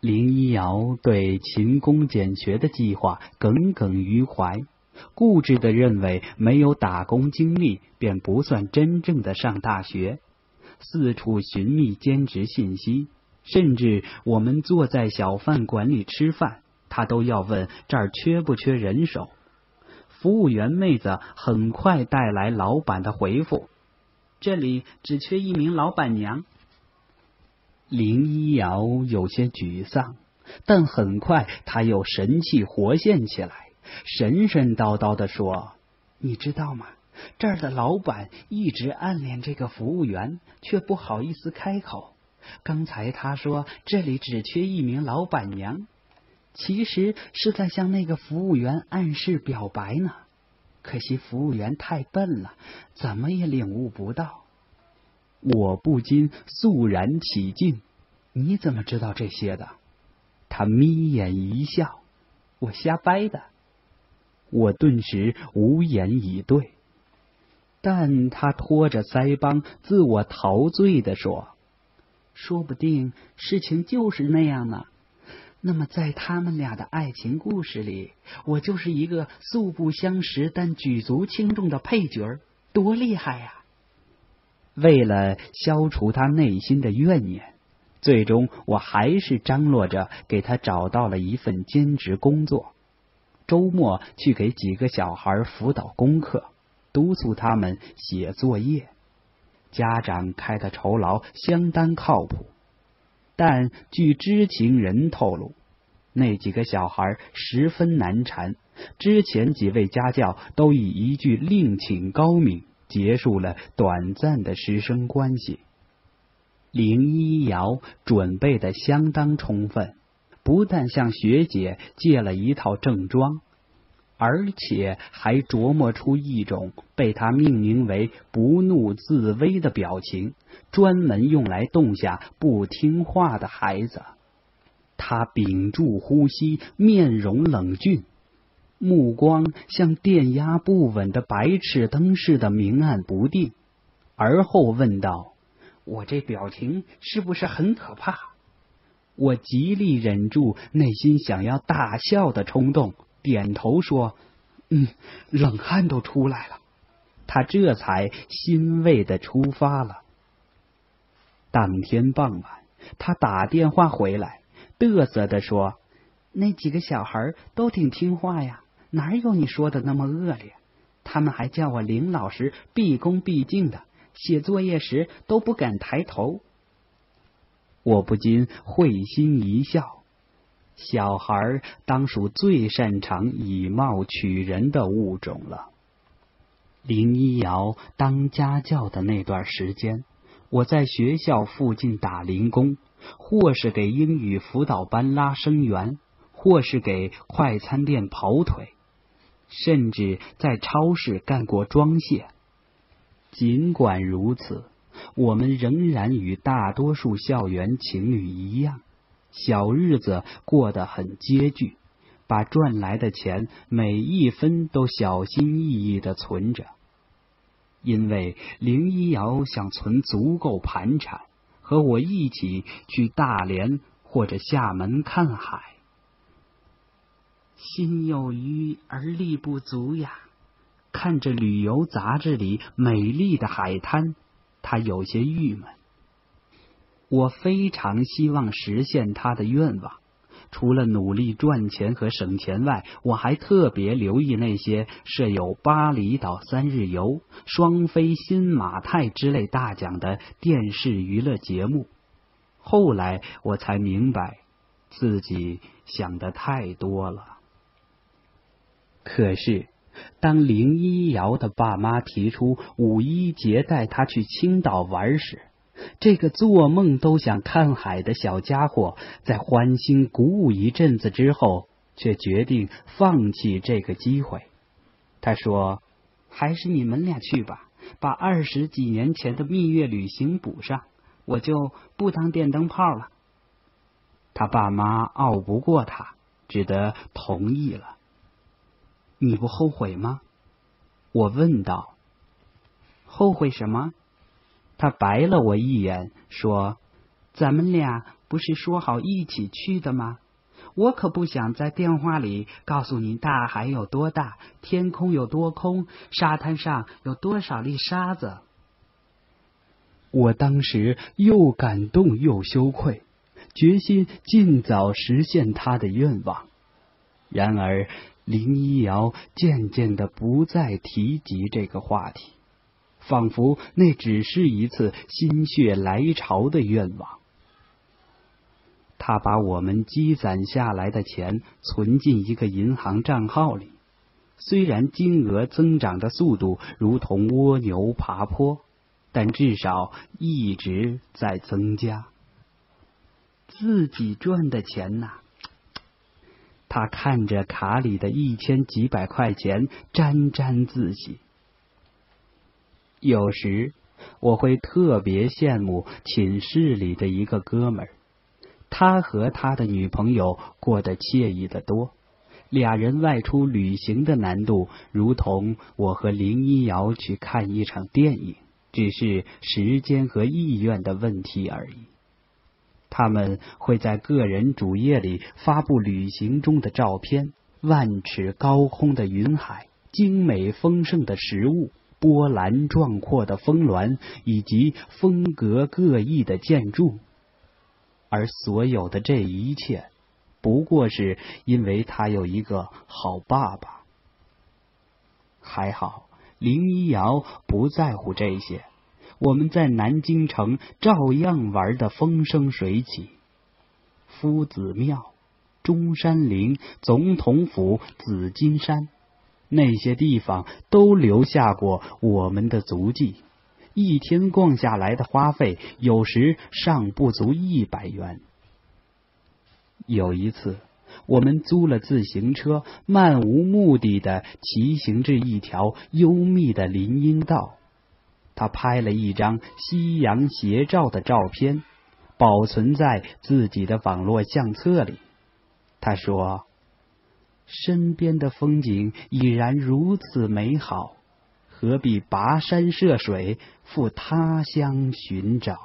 林一瑶对勤工俭学的计划耿耿于怀，固执的认为没有打工经历便不算真正的上大学，四处寻觅兼职信息，甚至我们坐在小饭馆里吃饭，他都要问这儿缺不缺人手。服务员妹子很快带来老板的回复：“这里只缺一名老板娘。”林一瑶有些沮丧，但很快他又神气活现起来，神神叨叨的说：“你知道吗？这儿的老板一直暗恋这个服务员，却不好意思开口。刚才他说这里只缺一名老板娘，其实是在向那个服务员暗示表白呢。可惜服务员太笨了，怎么也领悟不到。”我不禁肃然起敬。你怎么知道这些的？他眯眼一笑，我瞎掰的。我顿时无言以对。但他拖着腮帮，自我陶醉的说：“说不定事情就是那样呢。那么，在他们俩的爱情故事里，我就是一个素不相识但举足轻重的配角，多厉害呀！”为了消除他内心的怨念，最终我还是张罗着给他找到了一份兼职工作，周末去给几个小孩辅导功课，督促他们写作业。家长开的酬劳相当靠谱，但据知情人透露，那几个小孩十分难缠，之前几位家教都以一句另请高明。结束了短暂的师生关系。林一瑶准备的相当充分，不但向学姐借了一套正装，而且还琢磨出一种被他命名为“不怒自威”的表情，专门用来动下不听话的孩子。他屏住呼吸，面容冷峻。目光像电压不稳的白炽灯似的明暗不定，而后问道：“我这表情是不是很可怕？”我极力忍住内心想要大笑的冲动，点头说：“嗯，冷汗都出来了。”他这才欣慰的出发了。当天傍晚，他打电话回来，嘚瑟的说：“那几个小孩都挺听话呀。”哪有你说的那么恶劣？他们还叫我林老师，毕恭毕敬的，写作业时都不敢抬头。我不禁会心一笑。小孩当属最擅长以貌取人的物种了。林一瑶当家教的那段时间，我在学校附近打零工，或是给英语辅导班拉生源，或是给快餐店跑腿。甚至在超市干过装卸。尽管如此，我们仍然与大多数校园情侣一样，小日子过得很拮据，把赚来的钱每一分都小心翼翼的存着。因为林一瑶想存足够盘缠，和我一起去大连或者厦门看海。心有余而力不足呀！看着旅游杂志里美丽的海滩，他有些郁闷。我非常希望实现他的愿望。除了努力赚钱和省钱外，我还特别留意那些设有巴厘岛三日游、双飞新马泰之类大奖的电视娱乐节目。后来我才明白，自己想的太多了。可是，当林一瑶的爸妈提出五一节带他去青岛玩时，这个做梦都想看海的小家伙，在欢欣鼓舞一阵子之后，却决定放弃这个机会。他说：“还是你们俩去吧，把二十几年前的蜜月旅行补上，我就不当电灯泡了。”他爸妈拗不过他，只得同意了。你不后悔吗？我问道。后悔什么？他白了我一眼，说：“咱们俩不是说好一起去的吗？我可不想在电话里告诉你大海有多大，天空有多空，沙滩上有多少粒沙子。我当时又感动又羞愧，决心尽早实现他的愿望。然而，林一瑶渐渐的不再提及这个话题，仿佛那只是一次心血来潮的愿望。他把我们积攒下来的钱存进一个银行账号里，虽然金额增长的速度如同蜗牛爬坡，但至少一直在增加。自己赚的钱呐！他看着卡里的一千几百块钱，沾沾自喜。有时我会特别羡慕寝室里的一个哥们儿。他和他的女朋友过得惬意的多，俩人外出旅行的难度，如同我和林一瑶去看一场电影，只是时间和意愿的问题而已。他们会在个人主页里发布旅行中的照片，万尺高空的云海，精美丰盛的食物，波澜壮阔的峰峦，以及风格各异的建筑。而所有的这一切，不过是因为他有一个好爸爸。还好，林一瑶不在乎这些，我们在南京城照样玩的风生水起。夫子庙、中山陵、总统府、紫金山，那些地方都留下过我们的足迹。一天逛下来的花费，有时尚不足一百元。有一次，我们租了自行车，漫无目的的骑行至一条幽密的林荫道。他拍了一张夕阳斜照的照片，保存在自己的网络相册里。他说：“身边的风景已然如此美好。”何必跋山涉水赴他乡寻找？